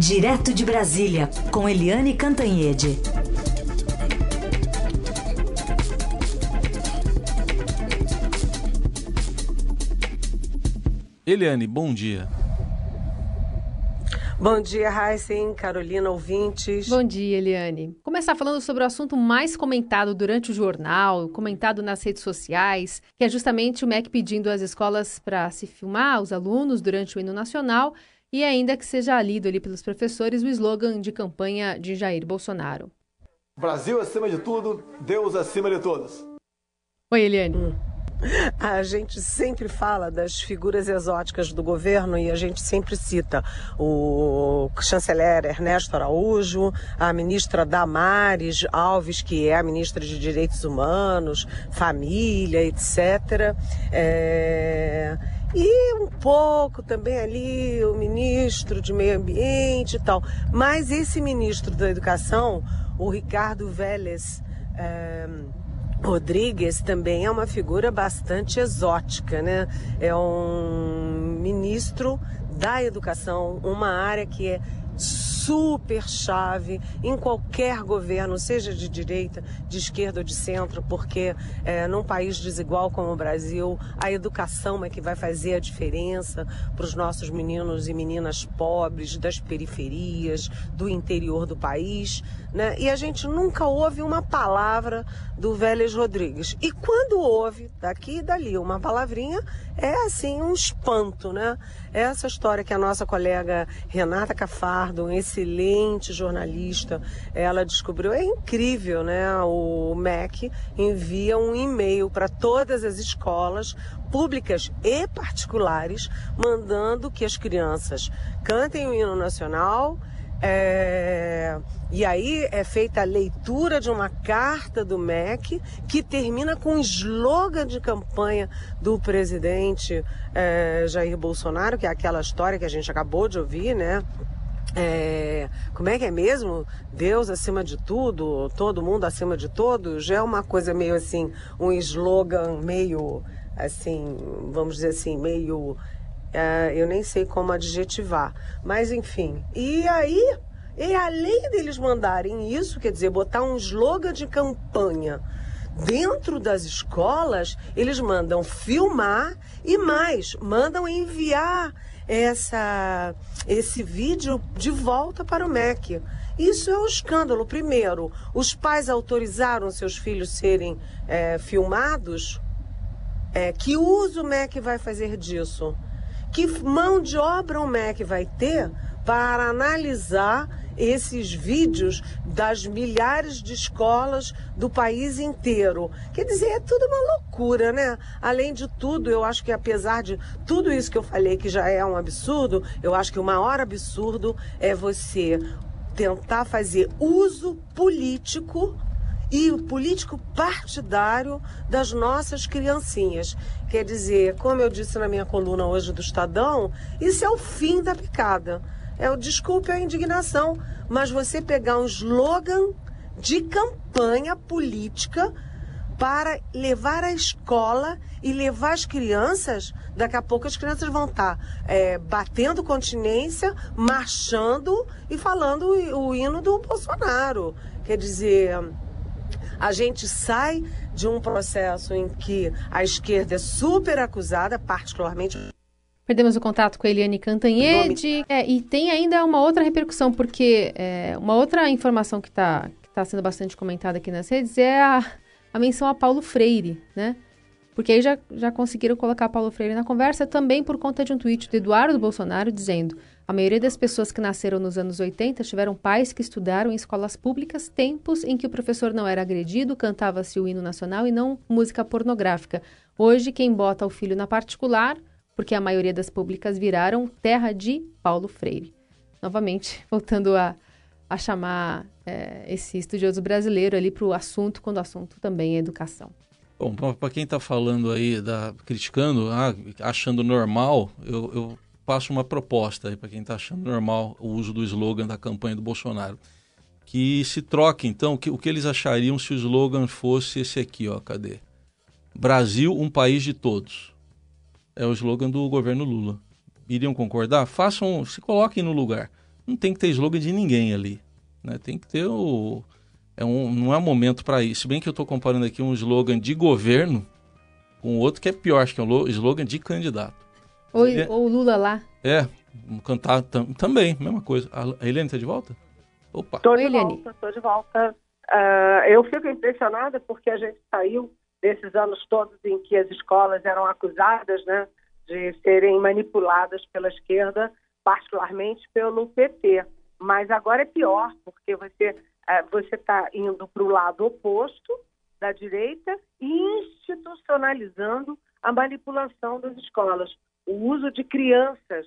Direto de Brasília, com Eliane Cantanhede. Eliane, bom dia. Bom dia, Heisen, Carolina, ouvintes. Bom dia, Eliane. Começar falando sobre o assunto mais comentado durante o jornal, comentado nas redes sociais, que é justamente o MEC pedindo às escolas para se filmar os alunos durante o hino nacional e ainda que seja lido ali pelos professores o slogan de campanha de Jair Bolsonaro. Brasil acima de tudo, Deus acima de todos. Oi, Eliane. Hum. A gente sempre fala das figuras exóticas do governo e a gente sempre cita o chanceler Ernesto Araújo, a ministra Damares Alves, que é a ministra de Direitos Humanos, Família, etc. É... E um pouco também ali o ministro de Meio Ambiente e tal. Mas esse ministro da Educação, o Ricardo Vélez é, Rodrigues, também é uma figura bastante exótica, né? É um ministro da educação, uma área que é super chave em qualquer governo, seja de direita, de esquerda ou de centro, porque é, num país desigual como o Brasil, a educação é que vai fazer a diferença para os nossos meninos e meninas pobres, das periferias, do interior do país. Né? E a gente nunca ouve uma palavra do Vélez Rodrigues. E quando ouve, daqui e dali, uma palavrinha, é assim um espanto, né? Essa história que a nossa colega Renata Cafardo, um excelente jornalista, ela descobriu, é incrível, né? O MEC envia um e-mail para todas as escolas públicas e particulares, mandando que as crianças cantem o hino nacional, é... E aí é feita a leitura de uma carta do MEC que termina com um slogan de campanha do presidente é, Jair Bolsonaro, que é aquela história que a gente acabou de ouvir, né? É, como é que é mesmo? Deus acima de tudo, todo mundo acima de todos? Já é uma coisa meio assim, um slogan meio assim, vamos dizer assim, meio. É, eu nem sei como adjetivar. Mas enfim. E aí e além deles mandarem isso, quer dizer, botar um slogan de campanha dentro das escolas, eles mandam filmar e mais, mandam enviar essa, esse vídeo de volta para o MEC. Isso é um escândalo. Primeiro, os pais autorizaram seus filhos serem é, filmados. É, que uso o MEC vai fazer disso? Que mão de obra o MEC vai ter para analisar esses vídeos das milhares de escolas do país inteiro. Quer dizer, é tudo uma loucura, né? Além de tudo, eu acho que apesar de tudo isso que eu falei que já é um absurdo, eu acho que o maior absurdo é você tentar fazer uso político e o político partidário das nossas criancinhas. Quer dizer, como eu disse na minha coluna hoje do Estadão, isso é o fim da picada. É o desculpe a indignação, mas você pegar um slogan de campanha política para levar a escola e levar as crianças, daqui a pouco as crianças vão estar tá, é, batendo continência, marchando e falando o hino do Bolsonaro. Quer dizer, a gente sai de um processo em que a esquerda é super acusada, particularmente Perdemos o contato com a Eliane Cantanhede. É, e tem ainda uma outra repercussão, porque é, uma outra informação que está tá sendo bastante comentada aqui nas redes é a, a menção a Paulo Freire, né? Porque aí já, já conseguiram colocar Paulo Freire na conversa também por conta de um tweet do Eduardo Bolsonaro dizendo a maioria das pessoas que nasceram nos anos 80 tiveram pais que estudaram em escolas públicas tempos em que o professor não era agredido, cantava-se o hino nacional e não música pornográfica. Hoje, quem bota o filho na particular porque a maioria das públicas viraram terra de Paulo Freire. Novamente, voltando a, a chamar é, esse estudioso brasileiro ali para o assunto, quando o assunto também é educação. Bom, para quem está falando aí, da, criticando, ah, achando normal, eu, eu passo uma proposta para quem está achando normal o uso do slogan da campanha do Bolsonaro. Que se troque, então, que, o que eles achariam se o slogan fosse esse aqui, ó, cadê? Brasil, um país de todos é o slogan do governo Lula. Iriam concordar? Façam, se coloquem no lugar. não tem que ter slogan de ninguém ali. Né? Tem que ter o. É um, não é momento para isso. Se bem que eu estou comparando aqui um slogan de governo com outro que é pior, acho que é um slogan de candidato. Ou, é, ou Lula lá. É, cantar tam, também, mesma coisa. A Eliane está de volta? Opa. Estou de Eliane. volta, estou de volta. Uh, eu fico impressionada porque a gente saiu desses anos todos em que as escolas eram acusadas né, de serem manipuladas pela esquerda, particularmente pelo PT. Mas agora é pior, porque você uh, você está indo para o lado oposto da direita e institucionalizando a manipulação das escolas. O uso de crianças,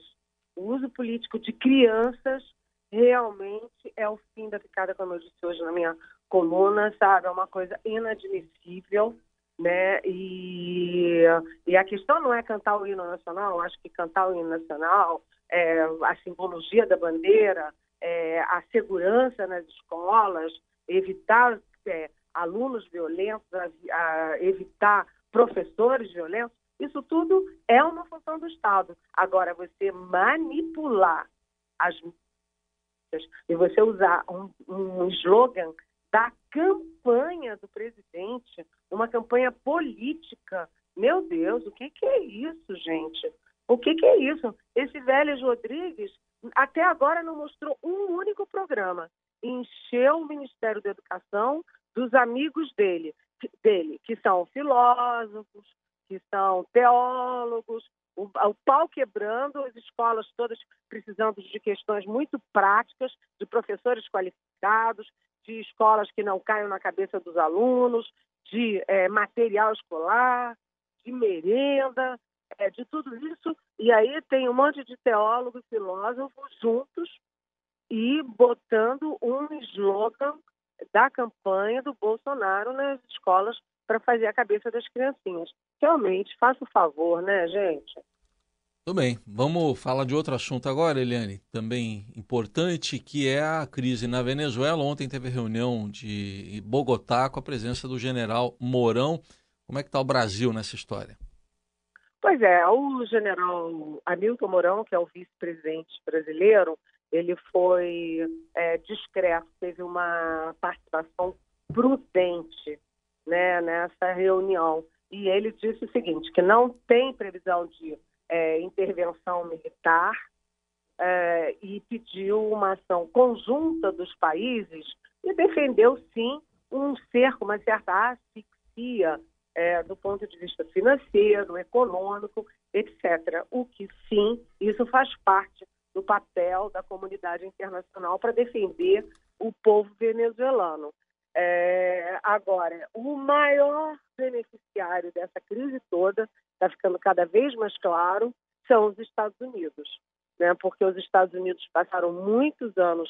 o uso político de crianças realmente é o fim da picada, como eu disse hoje na minha coluna, sabe? É uma coisa inadmissível, né? E, e a questão não é cantar o hino nacional, acho que cantar o hino nacional, é, a simbologia da bandeira, é, a segurança nas escolas, evitar é, alunos violentos, a, a evitar professores violentos, isso tudo é uma função do Estado. Agora, você manipular as e você usar um, um slogan da campanha do presidente, uma campanha política. Meu Deus, o que, que é isso, gente? O que, que é isso? Esse Vélez Rodrigues até agora não mostrou um único programa. Encheu o Ministério da Educação dos amigos dele, dele que são filósofos, que são teólogos, o, o, pau quebrando, as escolas todas precisando de questões muito práticas, de professores qualificados, de escolas que não caiam na cabeça dos alunos, de é, material escolar, de merenda, é, de tudo isso. E aí tem um monte de teólogos e filósofos juntos e botando um slogan da campanha do Bolsonaro nas escolas para fazer a cabeça das criancinhas. Realmente, faça o favor, né, gente? Tudo bem. Vamos falar de outro assunto agora, Eliane, também importante, que é a crise na Venezuela. Ontem teve reunião de Bogotá com a presença do general Mourão. Como é que está o Brasil nessa história? Pois é, o general Hamilton Mourão, que é o vice-presidente brasileiro, ele foi é, discreto, teve uma participação prudente né, nessa reunião. E ele disse o seguinte, que não tem previsão de é, intervenção militar é, e pediu uma ação conjunta dos países e defendeu, sim, um cerco, uma certa asfixia é, do ponto de vista financeiro, econômico, etc. O que, sim, isso faz parte do papel da comunidade internacional para defender o povo venezuelano. É, agora, o maior beneficiário dessa crise toda, está ficando cada vez mais claro, são os Estados Unidos. Né? Porque os Estados Unidos passaram muitos anos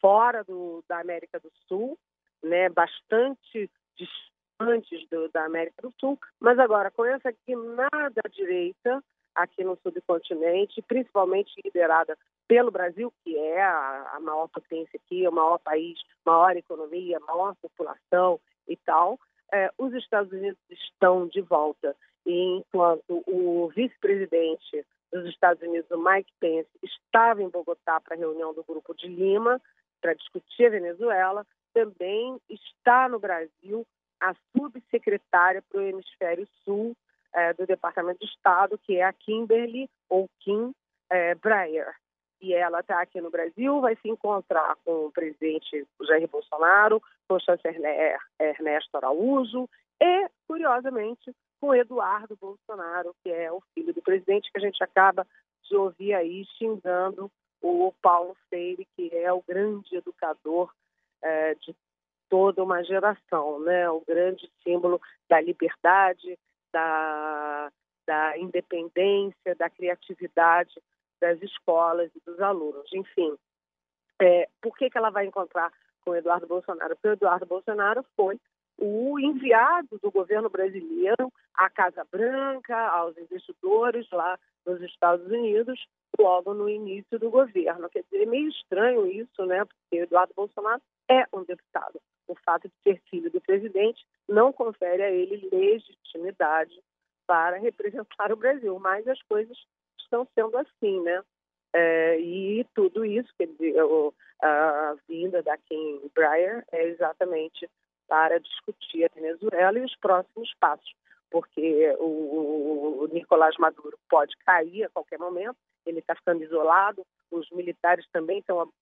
fora do, da América do Sul, né? bastante distantes do, da América do Sul, mas agora com essa guinada à direita aqui no subcontinente, principalmente liderada pelo Brasil, que é a, maior potência aqui, o maior país, maior economia, maior população e tal, é, os Estados Unidos estão de volta. E enquanto o vice-presidente dos Estados Unidos, o Mike Pence, estava em Bogotá para a reunião do Grupo de Lima para discutir a Venezuela, também está no Brasil a subsecretária para o Hemisfério Sul é, do Departamento de Estado, que é a Kimberly ou Kim é, Breyer e ela está aqui no Brasil, vai se encontrar com o presidente Jair Bolsonaro, com o chanceler Ernesto Araújo e, curiosamente, com Eduardo Bolsonaro, que é o filho do presidente, que a gente acaba de ouvir aí xingando o Paulo Freire, que é o grande educador é, de toda uma geração, né? o grande símbolo da liberdade, da, da independência, da criatividade das escolas e dos alunos. Enfim, é, por que, que ela vai encontrar com Eduardo Bolsonaro? Porque o Eduardo Bolsonaro foi o enviado do governo brasileiro à Casa Branca, aos investidores lá nos Estados Unidos, logo no início do governo. Quer dizer, é meio estranho isso, né? Porque o Eduardo Bolsonaro é um deputado. O fato de ser filho do presidente não confere a ele legitimidade para representar o Brasil, mas as coisas estão sendo assim, né? É, e tudo isso, quer dizer, a vinda da Kim Breyer é exatamente para discutir a Venezuela e os próximos passos, porque o, o Nicolás Maduro pode cair a qualquer momento, ele está ficando isolado, os militares também estão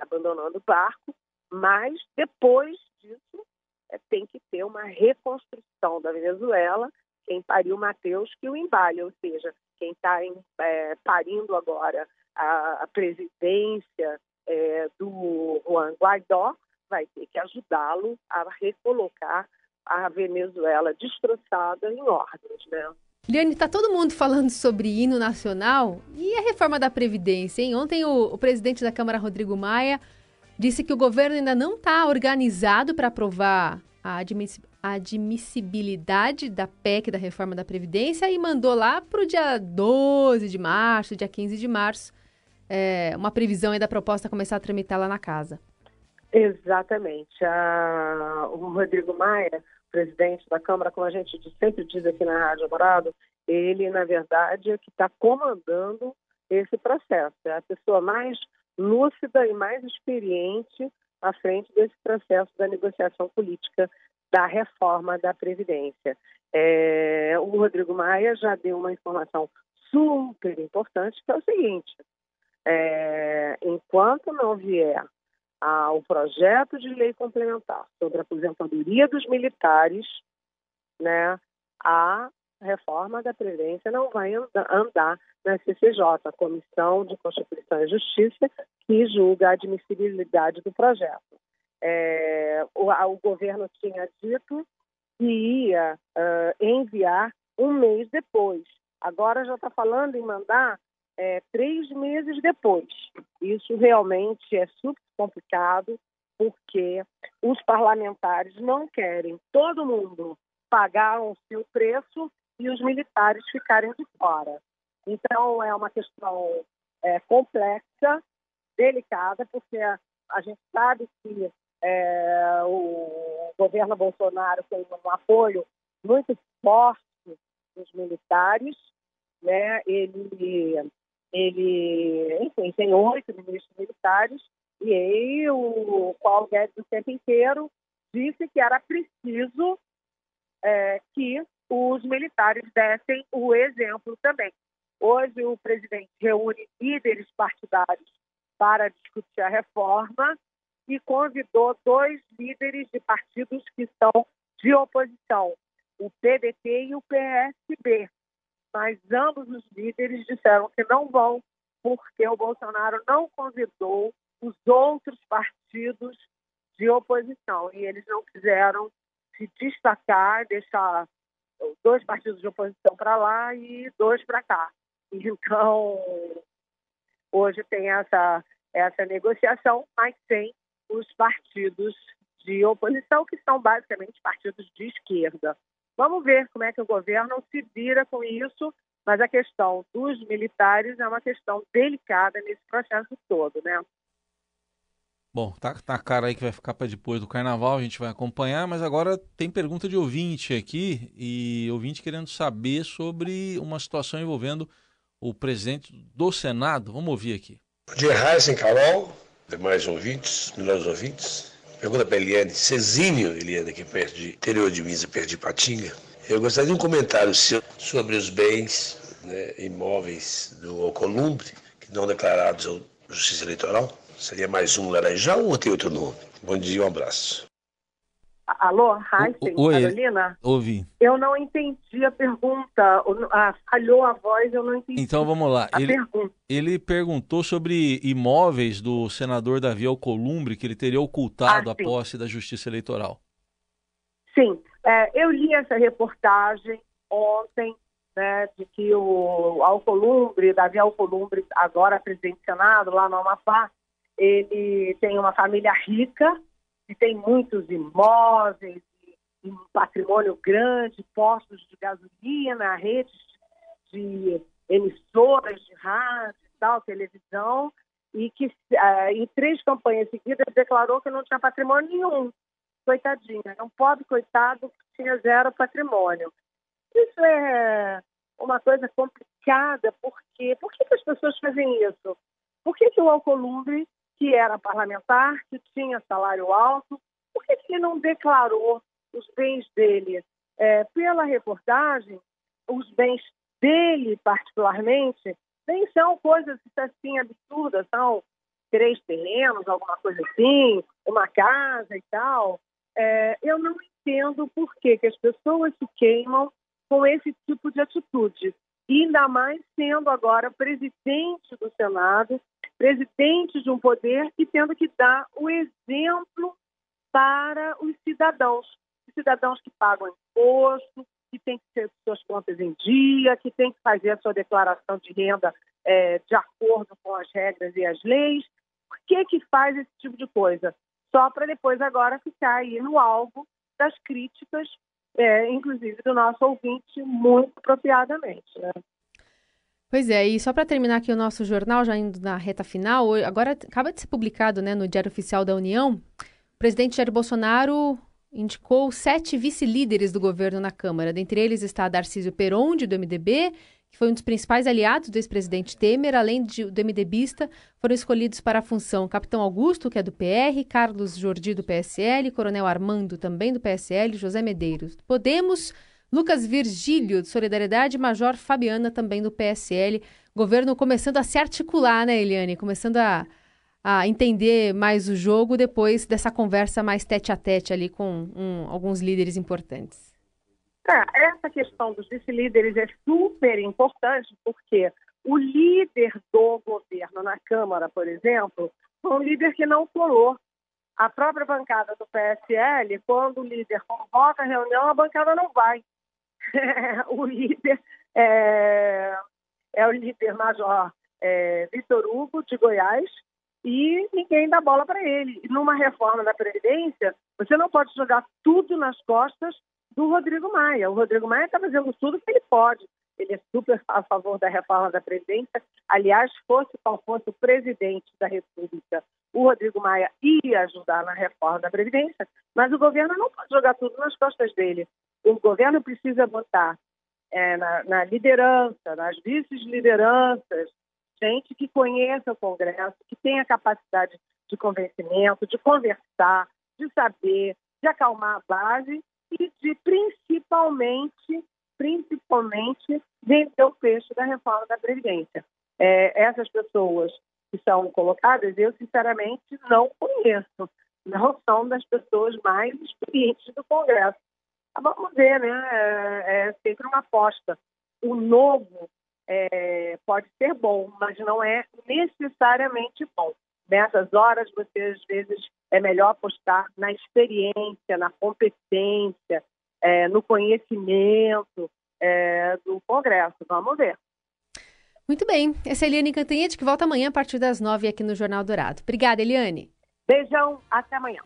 abandonando o barco, mas depois disso é, tem que ter uma reconstrução da Venezuela. Quem pariu Mateus que o embale, ou seja, quem está é, parindo agora a, a presidência é, do Juan Guaidó vai ter que ajudá-lo a recolocar a Venezuela destroçada em ordens, né? Liane, está todo mundo falando sobre hino nacional e a reforma da Previdência, hein? Ontem o, o presidente da Câmara, Rodrigo Maia, disse que o governo ainda não está organizado para aprovar a admissibilidade da PEC da reforma da Previdência e mandou lá para o dia 12 de março, dia 15 de março, é, uma previsão aí da proposta começar a tramitar lá na casa. Exatamente. O Rodrigo Maia presidente da Câmara, como a gente sempre diz aqui na Rádio Morado, ele, na verdade, é que está comandando esse processo. É a pessoa mais lúcida e mais experiente à frente desse processo da negociação política da reforma da Previdência. É, o Rodrigo Maia já deu uma informação super importante, que é o seguinte: é, enquanto não vier ao projeto de lei complementar sobre a aposentadoria dos militares, né, a reforma da Previdência não vai andar na CCJ, a Comissão de Constituição e Justiça, que julga a admissibilidade do projeto. É, o, o, governo tinha dito que ia uh, enviar um mês depois. Agora já está falando em mandar é, três meses depois. Isso realmente é super complicado, porque os parlamentares não querem todo mundo pagar o seu preço e os militares ficarem de fora. Então, é uma questão é, complexa, delicada, porque a, gente sabe que é, o governo Bolsonaro tem um apoio muito forte dos militares, né? Ele ele, enfim, tem oito ministros militares, e aí o Paulo Guedes o tempo inteiro disse que era preciso é, que os militares dessem o exemplo também. Hoje o presidente reúne líderes partidários para discutir a reforma e convidou dois líderes de partidos que são de oposição, o PDT e o PSB mas ambos os líderes disseram que não vão, porque o Bolsonaro não convidou os outros partidos de oposição e eles não quiseram se destacar, deixar dois partidos de oposição para lá e dois para cá. Então, hoje tem essa, essa negociação, mas sem os partidos de oposição, que são basicamente partidos de esquerda. Vamos ver como é que o governo se vira com isso, mas a questão dos militares é uma questão delicada nesse processo todo, né? Bom, tá, tá cara aí que vai ficar para depois do carnaval, a gente vai acompanhar, mas agora tem pergunta de ouvinte aqui, e ouvinte querendo saber sobre uma situação envolvendo o presidente do Senado. Vamos ouvir aqui. Bom dia, Raíssa Carol, demais ouvintes, melhores ouvintes. Pergunta para Eliane Cezinho, Eliane, aqui perto de interior de Minas, perto de Patinga. Eu gostaria de um comentário seu sobre os bens né, imóveis do Alcolumbre, que não declarados à Justiça Eleitoral. Seria mais um Laranjal ou tem outro nome? Bom dia, um abraço. Alô, Heisen, Carolina? Ouvi. Eu não entendi a pergunta. Ah, falhou a voz, eu não entendi. Então vamos lá. ele, pergunta. ele perguntou sobre imóveis do senador Davi Alcolumbre que ele teria ocultado ah, a posse da Justiça Eleitoral. Sim, é, eu li essa reportagem ontem, né, de que o Alcolumbre, Davi Alcolumbre, agora presidente do Senado, lá no Amapá, ele tem uma família rica, que tem muitos imóveis, um patrimônio grande, postos de gasolina, redes de emissoras de rádio tal, televisão, e que uh, em três campanhas seguidas declarou que não tinha patrimônio nenhum. Coitadinha, é um pobre coitado que tinha zero patrimônio. Isso é uma coisa complicada, porque por que as pessoas fazem isso? Por que, que o Alcolumbre, que era parlamentar, que tinha salário alto, por que, ele não declarou os bens dele? É, pela reportagem, os bens dele, particularmente, nem são coisas assim absurdas, são três terrenos, alguma coisa assim, uma casa e tal. É, eu não entendo por que, que as pessoas se queimam com esse tipo de atitude. E ainda mais sendo agora presidente do Senado, presidente de um poder e tendo que dar o exemplo para os cidadãos. Os cidadãos que pagam imposto, que têm que ter suas contas em dia, que têm que fazer a sua declaração de renda é, de acordo com as regras e as leis. Por que, que faz esse tipo de coisa? Só para depois agora ficar aí no alvo das críticas, é, inclusive do nosso ouvinte, muito apropriadamente. Né? Pois é, e só para terminar aqui o nosso jornal, já indo na reta final, agora acaba de ser publicado né, no Diário Oficial da União, o presidente Jair Bolsonaro indicou sete vice-líderes do governo na Câmara. Dentre eles está Darcísio Peronde, do MDB, que foi um dos principais aliados do ex-presidente Temer, além de, do MDBista, foram escolhidos para a função Capitão Augusto, que é do PR, Carlos Jordi, do PSL, Coronel Armando, também do PSL, José Medeiros, Podemos, Lucas Virgílio, de Solidariedade, Major Fabiana, também do PSL. Governo começando a se articular, né, Eliane? Começando a, a entender mais o jogo depois dessa conversa mais tete a tete ali com um, alguns líderes importantes. É, essa questão dos vice-líderes é super importante porque o líder do governo na Câmara, por exemplo, foi um líder que não colou. A própria bancada do PSL, quando o líder convoca a reunião, a bancada não vai. o líder é, é o líder major é, Vitor Hugo, de Goiás, e ninguém dá bola para ele. E numa reforma da Previdência, você não pode jogar tudo nas costas do Rodrigo Maia. O Rodrigo Maia está fazendo tudo que ele pode. Ele é super a favor da reforma da Previdência. Aliás, fosse qual fosse o presidente da República, o Rodrigo Maia ia ajudar na reforma da Previdência, mas o governo não pode jogar tudo nas costas dele. O governo precisa botar é, na, na liderança, nas vice-lideranças, gente que conheça o Congresso, que tenha capacidade de convencimento, de conversar, de saber, de acalmar a base e de principalmente, principalmente, vender o peixe da reforma da Previdência. É, essas pessoas que são colocadas, eu sinceramente não conheço, não são das pessoas mais experientes do Congresso. Vamos ver, né? É, é sempre uma aposta. O novo é, pode ser bom, mas não é necessariamente bom. Nessas horas, você às vezes é melhor apostar na experiência, na competência, é, no conhecimento é, do Congresso. Vamos ver. Muito bem. Essa é a Eliane Cantanhete, que volta amanhã a partir das nove aqui no Jornal Dourado. Obrigada, Eliane. Beijão, até amanhã.